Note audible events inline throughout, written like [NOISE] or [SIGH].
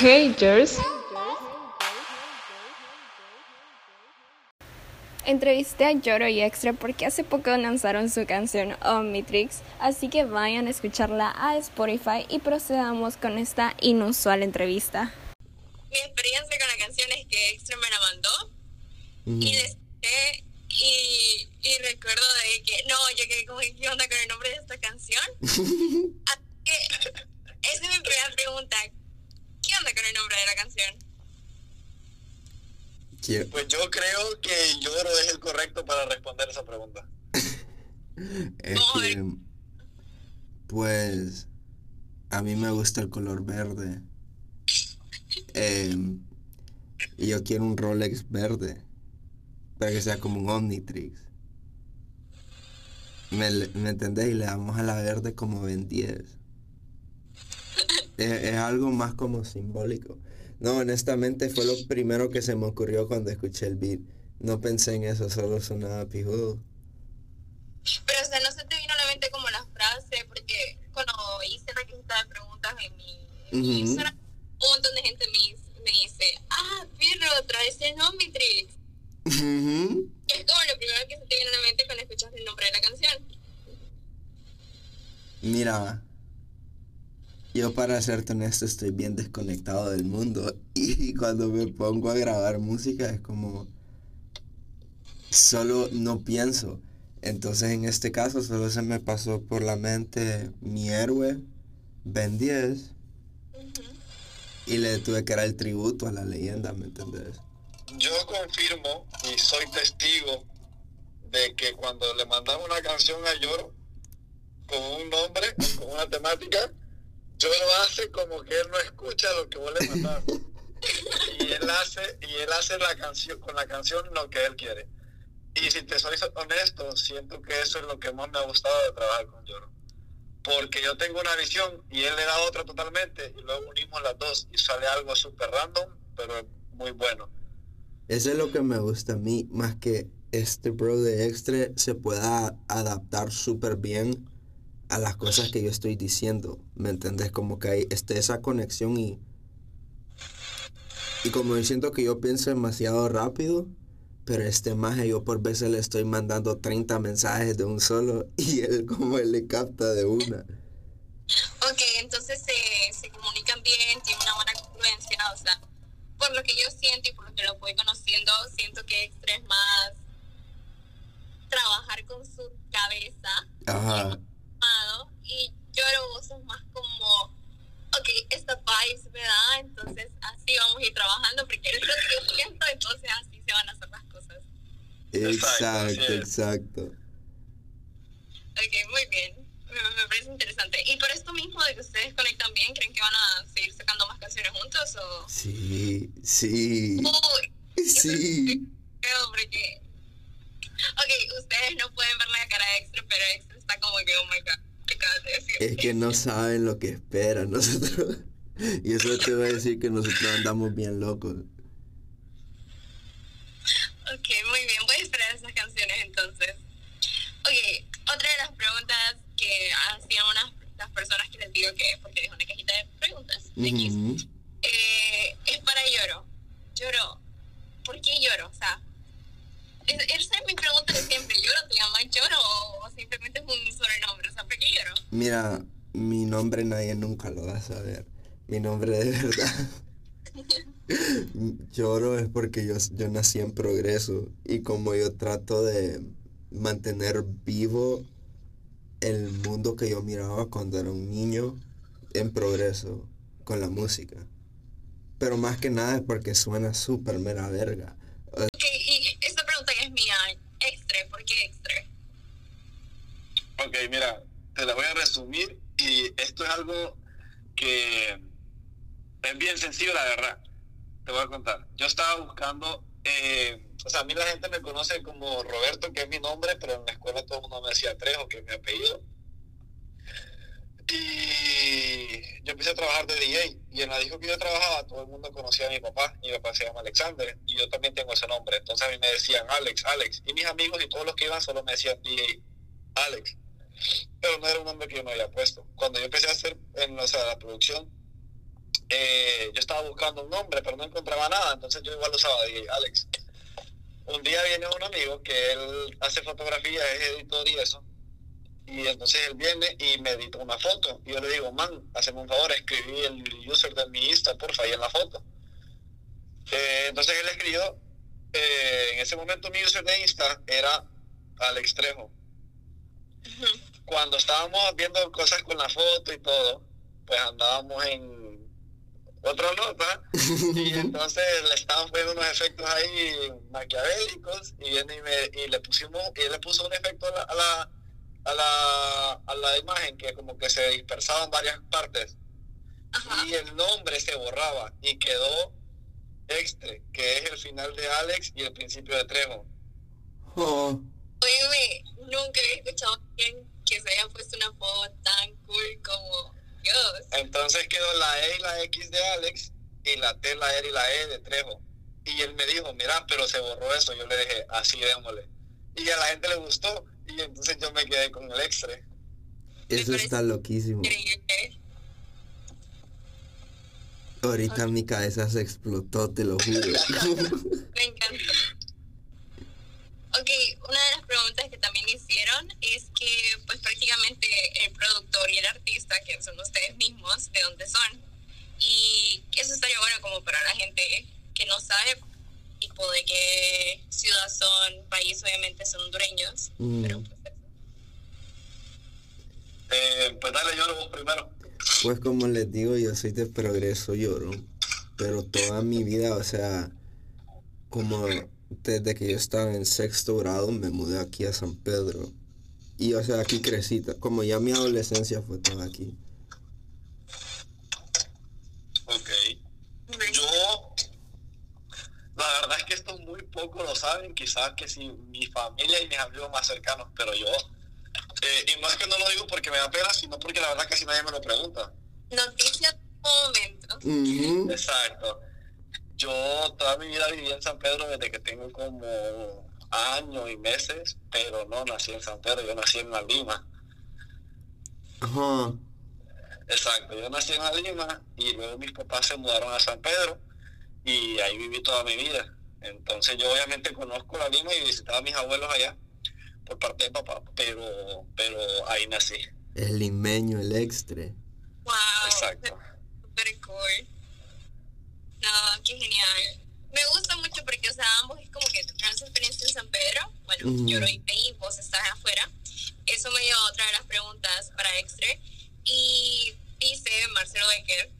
Haters. Entrevisté a Lloro y Extra porque hace poco lanzaron su canción Omnitrix, así que vayan a escucharla a Spotify y procedamos con esta inusual entrevista. Mi experiencia con la canción es que Extra me la mandó y le escuché y, y recuerdo de que no, yo quedé como ¿qué onda con el nombre de esta canción? [LAUGHS] así que esa es mi primera pregunta. ¿Qué onda con el nombre de la canción? Quiero- Pues yo creo que Lloro es el correcto para responder esa pregunta. [LAUGHS] Es que, pues, a mí me gusta el color verde. Em, y yo quiero un Rolex verde. Para que sea como un Omnitrix. ¿Me, ¿me entendés? Y le damos a la verde como Ben 10. Es, es algo más como simbólico. No, honestamente fue lo primero que se me ocurrió cuando escuché el beat. No pensé en eso, solo sonaba pijudo. Pero, o sea, no se te vino a la mente como la frase, porque cuando hice la lista de preguntas en mi, mi Ujú. Instagram, un montón de gente me, me dice, ah, Pirro, traes el Omnitrix. Ujú. Y es como lo primero que se te viene a la mente cuando escuchas el nombre de la canción. Mira, yo para serte honesto estoy bien desconectado del mundo [LAUGHS] y cuando me pongo a grabar música es como solo no pienso. Entonces en este caso solo se me pasó por la mente mi héroe, Ben 10, y le tuve que dar el tributo a la leyenda, ¿me entendés? Yo confirmo y soy testigo de que cuando le mandamos una canción a Lloro con un nombre, con una temática, Lloro hace como que él no escucha lo que vos le mandás. y él hace, y él hace la canción, con la canción lo que él quiere. Y si te soy honesto, siento que eso es lo que más me ha gustado de trabajar con Lloro. Porque yo tengo una visión y él le da otra totalmente y luego unimos las dos y sale algo súper random, pero muy bueno. Eso es lo que me gusta a mí, más que este bro de extra se pueda adaptar súper bien a las cosas que yo estoy diciendo, ¿me entendés? Como que hay este, esa conexión y... Y como yo siento que yo pienso demasiado rápido, pero este maje yo por veces le estoy mandando 30 mensajes de un solo [LAUGHS] y él como él le capta de una. Ok, entonces se, se comunican bien, tienen una buena confluencia, o sea, por lo que yo siento y por lo que lo voy conociendo, siento que Extra es más trabajar con su cabeza Ajá. Lloro vos sos más como, ok, esta vibes me da, entonces así vamos a ir trabajando, porque es lo que yo siento, entonces así se van a hacer las cosas. Exacto, Exacto. Ok, muy bien. Me, me parece interesante. Y por esto mismo de que ustedes conectan bien, ¿creen que van a seguir sacando más canciones juntos o...? Sí, sí, Uy, sí. creo porque... Ok, ustedes no pueden ver la cara de Extra, pero Extra está como que, oh my god, ¿qué acabas de decir? Es que no saben lo que esperan nosotros. [LAUGHS] Y eso te voy a decir que nosotros andamos bien locos. Ok, muy bien, voy a esperar esas canciones entonces. Ok, otra de las preguntas que hacían unas las personas que les digo que, porque es una cajita de preguntas, X, eh, es para Lloro. Lloro, ¿por qué Lloro? O sea, es- esa es mi pregunta de siempre, ¿Lloro te llamas Lloro o simplemente es un sobrenombre? O sea, ¿por qué Lloro? Mira, mi nombre nadie nunca lo va a saber. Mi nombre de verdad. [LAUGHS] Lloro es porque yo, yo nací en progreso y como yo trato de mantener vivo el mundo que yo miraba cuando era un niño en progreso con la música. Pero más que nada es porque suena súper mera verga. Ok, y esta pregunta ya es mía, Extra, ¿por qué Extra? Ok, mira, te la voy a resumir y esto es algo que es bien sencillo, la verdad. Te voy a contar. Yo estaba buscando, eh, o sea, a mí la gente me conoce como Roberto, que es mi nombre, pero en la escuela todo el mundo me decía Trejo, que es mi apellido. Y yo empecé a trabajar de DJ y en la disco que yo trabajaba todo el mundo conocía a mi papá. Mi papá se llama Alexander y yo también tengo ese nombre. Entonces a mí me decían Alex, Alex. Y mis amigos y todos los que iban solo me decían DJ Alex. Pero no era un nombre que yo me había puesto. Cuando yo empecé a hacer en o sea, la producción, eh, yo estaba buscando un nombre, pero no encontraba nada, entonces yo igual usaba DJ Alex. Un día viene un amigo que él hace fotografía, es editor y eso, y entonces él viene y me edita una foto. Y yo le digo, man, hazme un favor, escribí el user de mi Insta, porfa, ahí en la foto. Eh, entonces él escribió, eh, en ese momento mi user de Insta era Alex Trejo. Cuando estábamos viendo cosas con la foto y todo, pues andábamos en otra nota y [LAUGHS] entonces le estábamos poniendo unos efectos ahí maquiavélicos y viene y, me, y le pusimos y él le puso un efecto a la, a la, a la, a la imagen que como que se dispersaba en varias partes. Y el nombre se borraba y quedó extra que es el final de Alex y el principio de Trejo. Oh. Oye, nunca he escuchado a alguien que se haya puesto una foto tan cool como entonces quedó la E y la X de Alex y la T, la R y la E de Trejo. Y él me dijo, mira, pero se borró eso. Yo le dije, así démosle. Y a la gente le gustó y entonces yo me quedé con el extra. Eso está loquísimo. Ahorita mi cabeza se explotó, te lo juro. [LAUGHS] me encanta. Ok, una de las preguntas que también hicieron es que pues prácticamente el productor y el artista, que son ustedes mismos, de dónde son. Y eso estaría bueno como para la gente que no sabe tipo de qué ciudad son, país obviamente son hondureños. Mm. Pero pues, eh, pues dale, lloro vos primero. Pues como les digo, yo soy de progreso, lloro. Pero toda mi vida, o sea, como desde que yo estaba en sexto grado me mudé aquí a San Pedro. Y o sea, aquí crecí, como ya mi adolescencia fue toda aquí. Ok. Yo, la verdad es que esto muy poco lo saben, quizás que si mi familia y mis amigos más cercanos, pero yo, eh, y no es que no lo digo porque me da pena, sino porque la verdad casi nadie me lo pregunta. Noticia momento. Exacto. Yo toda mi vida viví en San Pedro desde que tengo como años y meses, pero no nací en San Pedro, yo nací en la Lima. Ajá. Exacto, yo nací en la Lima y luego mis papás se mudaron a San Pedro y ahí viví toda mi vida. Entonces yo obviamente conozco la Lima y visitaba a mis abuelos allá por parte de papá, pero, pero ahí nací. El limeño, el extra. Wow. Exacto. Super cool. No, qué genial. Me gusta mucho porque, o sea, ambos es como que tu gran experiencia en San Pedro. Bueno, yo lo hice y vos estás afuera. Eso me dio otra de las preguntas para Extra. Y dice Marcelo Becker,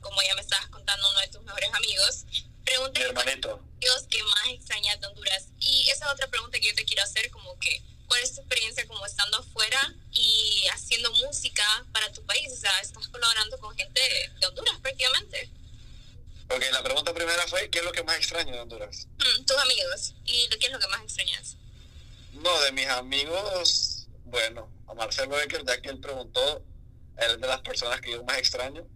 como ya me estabas contando, uno de tus mejores amigos, pregunta Dios que más extrañas de Honduras. Y esa otra pregunta que yo te quiero hacer, como que, ¿cuál es tu experiencia como estando afuera y haciendo música para tu país? O sea, estás colaborando con gente de Honduras prácticamente. Ok, la pregunta primera fue, ¿qué es lo que más extraño de Honduras? Mm, tus amigos. ¿Y qué es lo que más extrañas? No, de mis amigos, bueno, a Marcelo Becker, ya que él preguntó, él es de las personas que yo más extraño.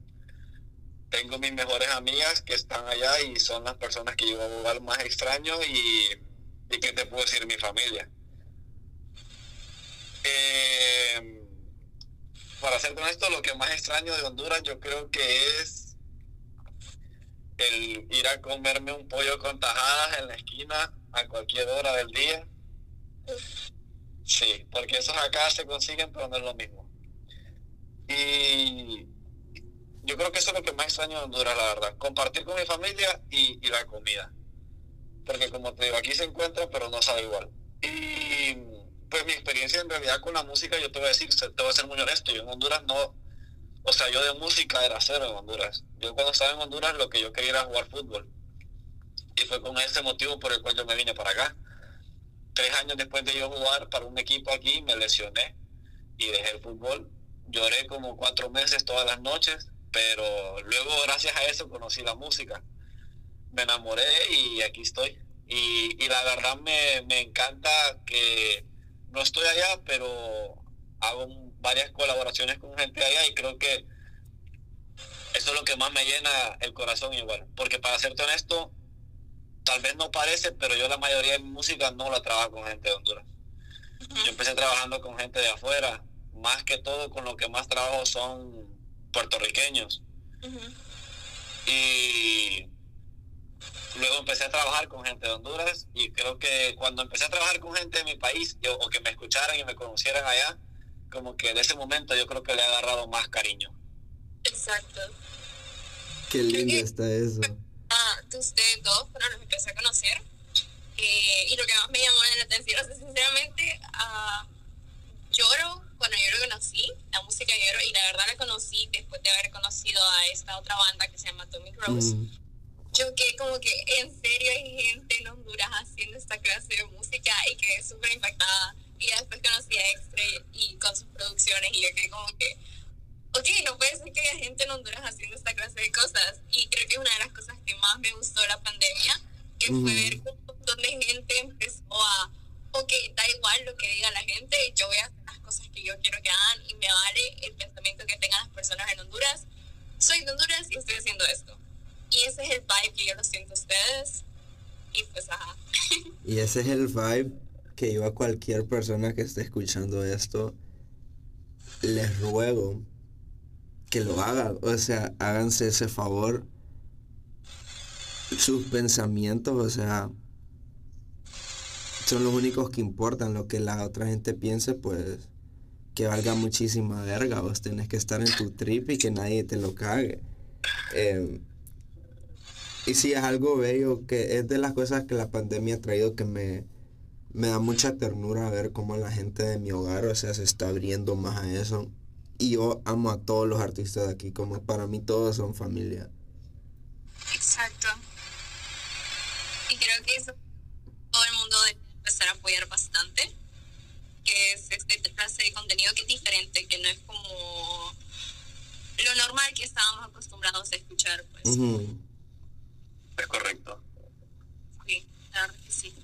Tengo mis mejores amigas que están allá y son las personas que yo más extraño y, y ¿qué te puedo decir? Mi familia. Eh, para ser honesto, lo que más extraño de Honduras yo creo que es el ir a comerme un pollo con tajadas en la esquina a cualquier hora del día. Sí, porque esos acá se consiguen, pero no es lo mismo. Y yo creo que eso es lo que más extraño de Honduras, la verdad. Compartir con mi familia y, la comida. Porque como te digo, aquí se encuentra, pero no sabe igual. Y pues mi experiencia en realidad con la música, yo te voy a decir, te voy a ser muy honesto, yo en Honduras no, o sea, yo de música era cero en Honduras. Yo cuando estaba en Honduras lo que yo quería era jugar fútbol. Y fue con ese motivo por el cual yo me vine para acá. Tres años después de yo jugar para un equipo aquí, me lesioné y dejé el fútbol. Lloré como cuatro meses todas las noches, pero luego gracias a eso conocí la música. Me enamoré y aquí estoy. Y, la verdad me, me encanta que no estoy allá, pero hago varias colaboraciones con gente allá y creo que eso es lo que más me llena el corazón igual. Porque para serte honesto, tal vez no parece, pero yo la mayoría de mi música no la trabajo con gente de Honduras. Yo empecé trabajando con gente de afuera, más que todo con lo que más trabajo son puertorriqueños. Y luego empecé a trabajar con gente de Honduras y creo que cuando empecé a trabajar con gente de mi país yo, o que me escucharan y me conocieran allá, como que de ese momento yo creo que le he agarrado más cariño. Exacto. Qué lindo está eso. Ah, ustedes dos fueron los que empecé a conocer. Eh, y lo que más me llamó la atención, o sea, sinceramente, uh, lloro cuando yo lo conocí, la música lloro, y la verdad la conocí después de haber conocido a esta otra banda que se llama Atomic Rose. Mm. Yo que como que en serio hay gente en Honduras haciendo esta clase de música y quedé súper impactada. Y después conocí a Extra y, con sus producciones y yo quedé como que, ok, no puede ser que haya gente en Honduras haciendo esta clase de cosas. Y creo que es una de las cosas que más me gustó la pandemia, que fue ver que un montón de gente empezó a, ok, da igual lo que diga la gente, yo voy a hacer las cosas que yo quiero que hagan y me vale el pensamiento que tengan las personas en Honduras. Soy de Honduras y estoy haciendo esto. Y ese es el vibe que yo lo siento a ustedes. Y pues, ajá. [LAUGHS] Y ese es el vibe que yo a cualquier persona que esté escuchando esto les ruego que lo hagan. O sea, háganse ese favor. Sus pensamientos, o sea, son los únicos que importan. Lo que la otra gente piense, pues, que valga muchísima verga. Vos tenés que estar en tu trip y que nadie te lo cague. Em, y sí, es algo bello, que es de las cosas que la pandemia ha traído que me, me da mucha ternura ver cómo la gente de mi hogar, o sea, se está abriendo más a eso. Y yo amo a todos los artistas de aquí, como para mí todos son familia. Exacto. Y creo que eso todo el mundo debe empezar a apoyar bastante, que es este clase de contenido que es diferente, que no es como lo normal que estábamos acostumbrados a escuchar. Pues. Es correcto. Sí, la verdad que sí.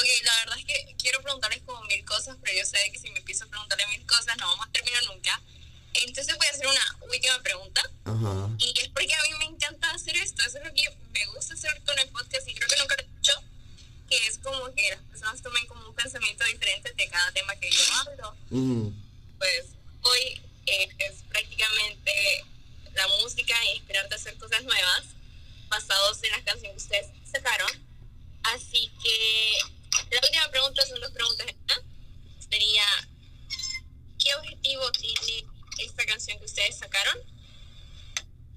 Ok, la verdad es que quiero preguntarles como mil cosas, pero yo sé que si me empiezo a preguntarle mil cosas no vamos a terminar nunca. Entonces voy a hacer una última pregunta. Y es porque a mí me encanta hacer esto. Eso es lo que me gusta hacer con el podcast y creo que nunca lo he hecho. Que es como que las personas tomen como un pensamiento diferente de cada tema que yo hablo hoy es prácticamente la música e inspirarte a hacer cosas nuevas basados en las canciones que ustedes sacaron. Así que la última pregunta son dos preguntas. Sería, ¿qué objetivo tiene esta canción que ustedes sacaron?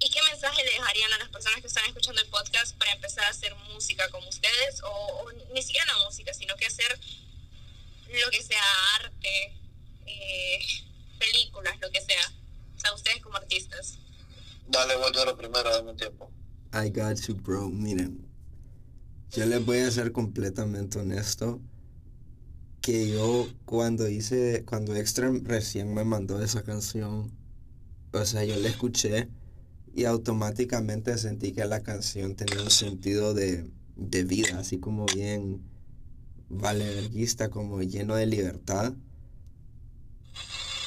¿Y qué mensaje le dejarían a las personas que están escuchando el podcast para empezar a hacer música como ustedes? O, ni siquiera la música, sino que hacer lo que sea arte, eh, películas, lo que sea. O sea, ustedes como artistas. Dale, voy a lo primero, dame un tiempo. I got you, bro. Miren, yo les voy a ser completamente honesto. Que yo cuando hice, cuando Extreme recién me mandó esa canción, o sea, yo la escuché y automáticamente sentí que la canción tenía un sentido de, de vida, así como bien valerguista, como lleno de libertad.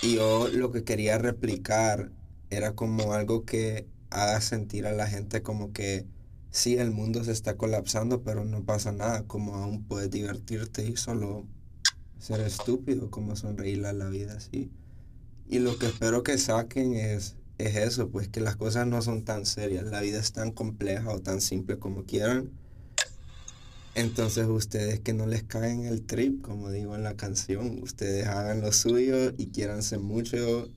Y yo lo que quería replicar era como algo que haga sentir a la gente como que sí, el mundo se está colapsando, pero no pasa nada, como aún puedes divertirte y solo ser estúpido, como sonreír a la vida así. Y lo que espero que saquen es, es eso, pues que las cosas no son tan serias, la vida es tan compleja o tan simple como quieran. Entonces ustedes que no les caen el trip, como digo en la canción, ustedes hagan lo suyo y quieranse mucho.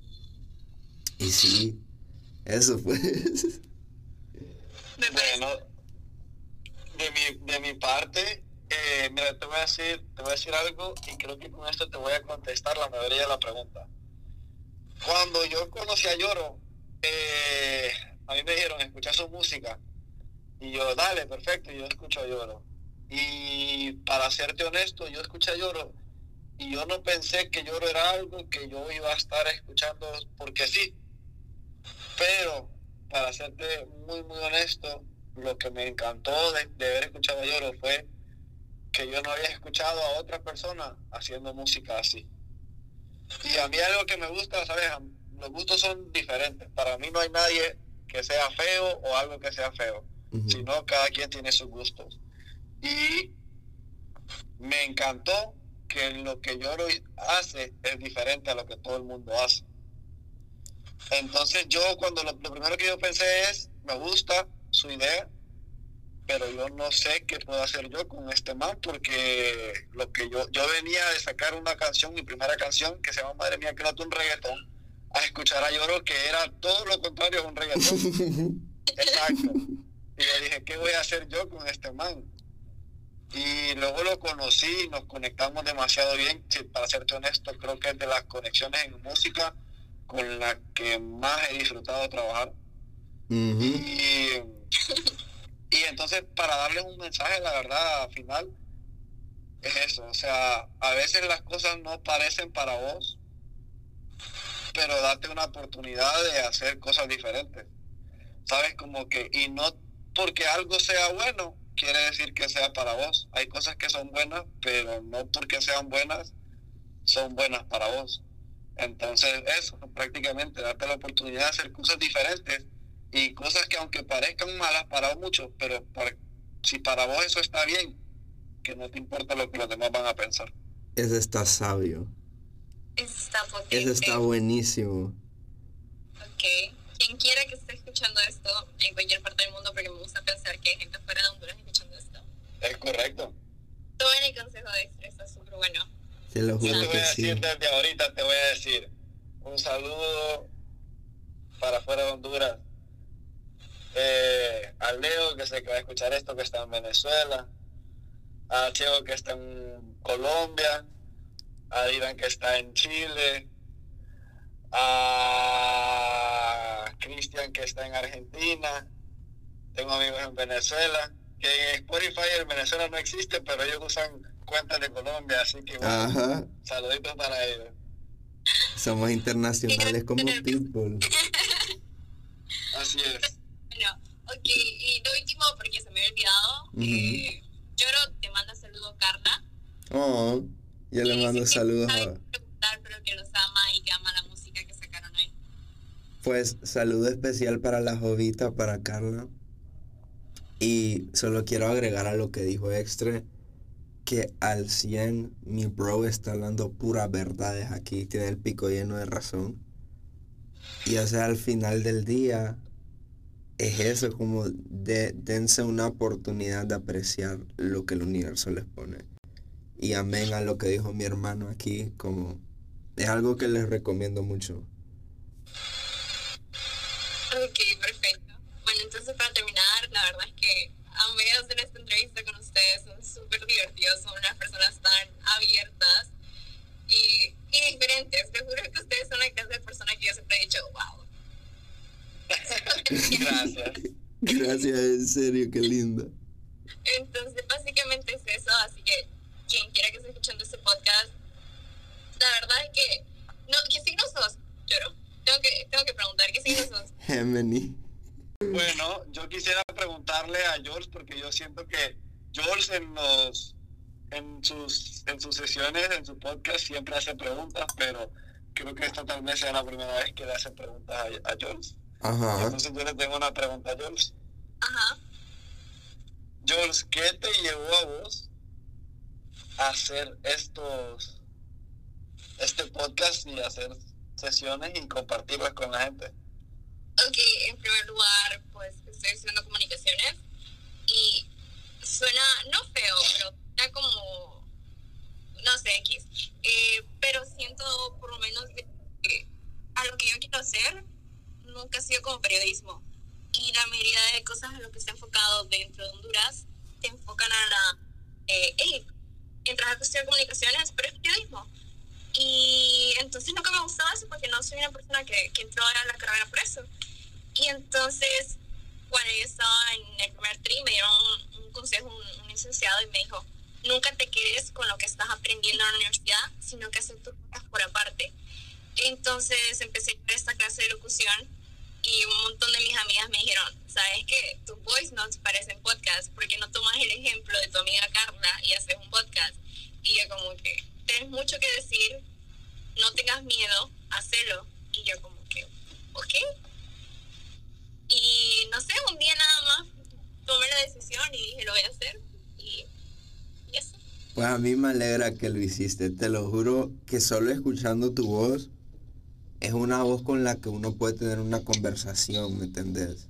Y sí, eso pues. Bueno, de mi, de mi parte, eh, mira, te voy a decir, te voy a decir algo y creo que con esto te voy a contestar la mayoría de la pregunta. Cuando yo conocí a Lloro, eh, a mí me dijeron escuchar su música y yo, dale, perfecto, yo escucho a Lloro. Y para serte honesto, yo escuché a Lloro y yo no pensé que Lloro era algo que yo iba a estar escuchando porque sí. Pero, para serte muy, muy honesto, lo que me encantó de, haber escuchado a Lloro fue que yo no había escuchado a otra persona haciendo música así. Y a mí algo que me gusta, ¿sabes? Los gustos son diferentes. Para mí no hay nadie que sea feo o algo que sea feo, sino cada quien tiene sus gustos. Y me encantó que lo que Lloro hace es diferente a lo que todo el mundo hace. Entonces yo cuando lo, primero que yo pensé es, me gusta su idea, pero yo no sé qué puedo hacer yo con este man porque lo que yo yo venía de sacar una canción, mi primera canción que se llama Madre mía que no un reggaetón, a escuchar a Lloro que era todo lo contrario a un reggaetón. [LAUGHS] Exacto. Y le dije, ¿qué voy a hacer yo con este man? Y luego lo conocí, nos conectamos demasiado bien. para serte honesto, creo que es de las conexiones en música con la que más he disfrutado de trabajar. y, [LAUGHS] y entonces, para darles un mensaje, la verdad, final, es eso. O sea, a veces las cosas no parecen para vos, pero date una oportunidad de hacer cosas diferentes. ¿Sabes? Como que, y no porque algo sea bueno, quiere decir que sea para vos. Hay cosas que son buenas, pero no porque sean buenas, son buenas para vos. Entonces, eso, prácticamente, darte la oportunidad de hacer cosas diferentes y cosas que aunque parezcan malas para muchos, pero si para vos eso está bien, que no te importa lo que los demás van a pensar. Ese está sabio. Ese está potente. Ese está buenísimo. Ok. Quien quiera que esté escuchando esto en cualquier parte del mundo, porque me gusta pensar que hay gente fuera de Honduras escuchando esto. Es correcto. Tomen el consejo de extra, está súper bueno. Se lo juro Yo te voy que a sí. decir desde ahorita, te voy a decir. Un saludo para fuera de Honduras. Eh, a Leo que sé que va a escuchar esto que está en Venezuela, a Cheo que está en Colombia, a Irán que está en Chile, a Cristian que está en Argentina, tengo amigos en Venezuela, que en Spotify en Venezuela no existe, pero ellos usan cuentas de Colombia, así que bueno, Ajá. saluditos para ellos. Somos internacionales como people. [LAUGHS] Así es. Bueno, ok, y lo último, porque se me había olvidado, Ujú. eh, Lloro te manda saludo Carla. Oh, yo le mando saludos a... pero que los ama y que ama la música que sacaron hoy. Pues saludo especial para la jovita, para Carla. Y solo quiero agregar a lo que dijo Extre, que al 100 mi bro está hablando puras verdades aquí, tiene el pico lleno de razón. Y o sea, al final del día, es eso, como de, dense una oportunidad de apreciar lo que el universo les pone. Y amén a lo que dijo mi hermano aquí, como es algo que les recomiendo mucho. Ok, perfecto. Bueno, entonces para terminar, la verdad es que amé hacer esta entrevista con ustedes, son súper divertidos, son unas personas tan abiertas y, y diferentes. Te juro que ustedes son la clase de persona que yo siempre he dicho, wow. [LAUGHS] Gracias. Gracias, en serio, qué linda. Entonces, básicamente es eso, así que quien quiera que esté escuchando este podcast, la verdad es que, no, ¿qué signo sos? Lloro. Tengo que, tengo que preguntar, ¿qué signo sos? Gemini. Bueno, yo quisiera preguntarle a George porque yo siento que George en los en sus en sus sesiones, en su podcast siempre hace preguntas, pero creo que esta tal vez sea la primera vez que le hace preguntas a, a George. Ajá. Entonces yo le tengo una pregunta a George. Ajá. George, ¿qué te llevó a vos a hacer estos este podcast y hacer sesiones y compartirlas con la gente? Ok, en primer lugar, pues estoy estudiando comunicaciones y suena, no feo, pero suena como, no sé, X. Eh, pero siento por lo menos que a lo que yo quiero hacer nunca ha sido como periodismo. Y la mayoría de cosas a lo que se ha enfocado dentro de Honduras te enfocan a la, eh, hey, entras a estudiar comunicaciones, pero es periodismo. Y entonces nunca me gustaba eso porque no soy una persona que, que entró a la carrera por eso. Y entonces, cuando yo estaba en el primer tri, me dieron un, un consejo, un, un licenciado, y me dijo, nunca te quedes con lo que estás aprendiendo en la universidad, sino que haces tus cosas por aparte. Entonces empecé a esta clase de locución y un montón de mis amigas me dijeron, sabes que tus voice notes parecen podcast, porque no tomas el ejemplo de tu amiga Carla y haces un podcast. Y yo como que, tienes mucho que decir, no tengas miedo, hacelo. Y yo como que, ok. Y no sé, un día nada más tomé la decisión y dije, lo voy a hacer. Y, y eso. Pues a mí me alegra que lo hiciste. Te lo juro que solo escuchando tu voz es una voz con la que uno puede tener una conversación, ¿me entendés?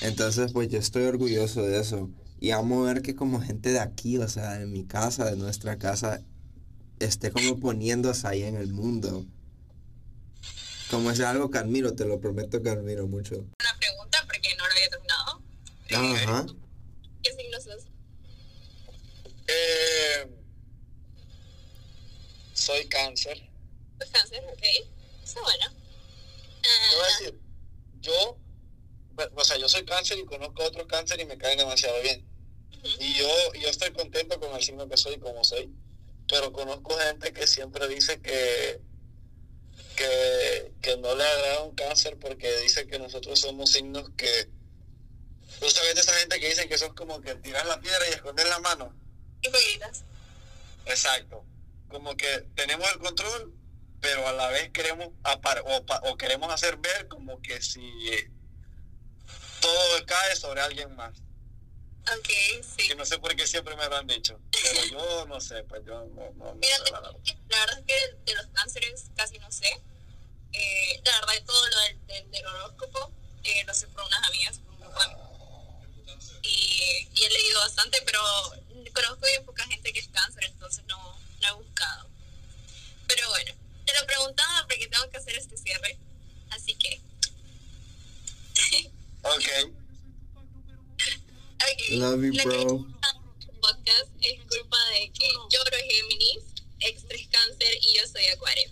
Entonces, pues yo estoy orgulloso de eso. Y amo ver que como gente de aquí, o sea, de mi casa, de nuestra casa, esté como poniéndose ahí en el mundo. Como es algo que admiro, te lo prometo que admiro mucho. Una pregunta porque no lo había terminado. Ajá. ¿Qué signo sos? Eh, soy cáncer. Pues cáncer, ok. Está bueno. Te voy a Ah, decir, yo, o sea, yo soy cáncer y conozco a otros cáncer y me caen demasiado bien. Y yo, yo estoy contento con el signo que soy y como soy. Pero conozco gente que siempre dice que, que, que no le agrada un cáncer porque dice que nosotros somos signos que... ¿Tú sabes de esa gente que dicen que son como que tirar la piedra y esconder la mano? hipócritas. Exacto. Como que tenemos el control, pero a la vez queremos apar- o, pa- o queremos hacer ver como que si todo cae sobre alguien más. Ok, sí. Que no sé por qué siempre me lo han dicho. Pero yo no sé, pues yo no, no, no Mira, sé la verdad. la verdad es que de los cánceres casi no sé. Eh, la verdad, todo lo del, del, del horóscopo eh, lo sé por unas amigas, por un grupo y, y he leído bastante, pero conozco bien poca gente que es cáncer, entonces no, no he buscado. Pero bueno, te lo preguntaba porque tengo que hacer este cierre, así que... [LAUGHS] Ok. Love you, bro.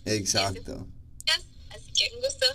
Exacto. Así que un gusto.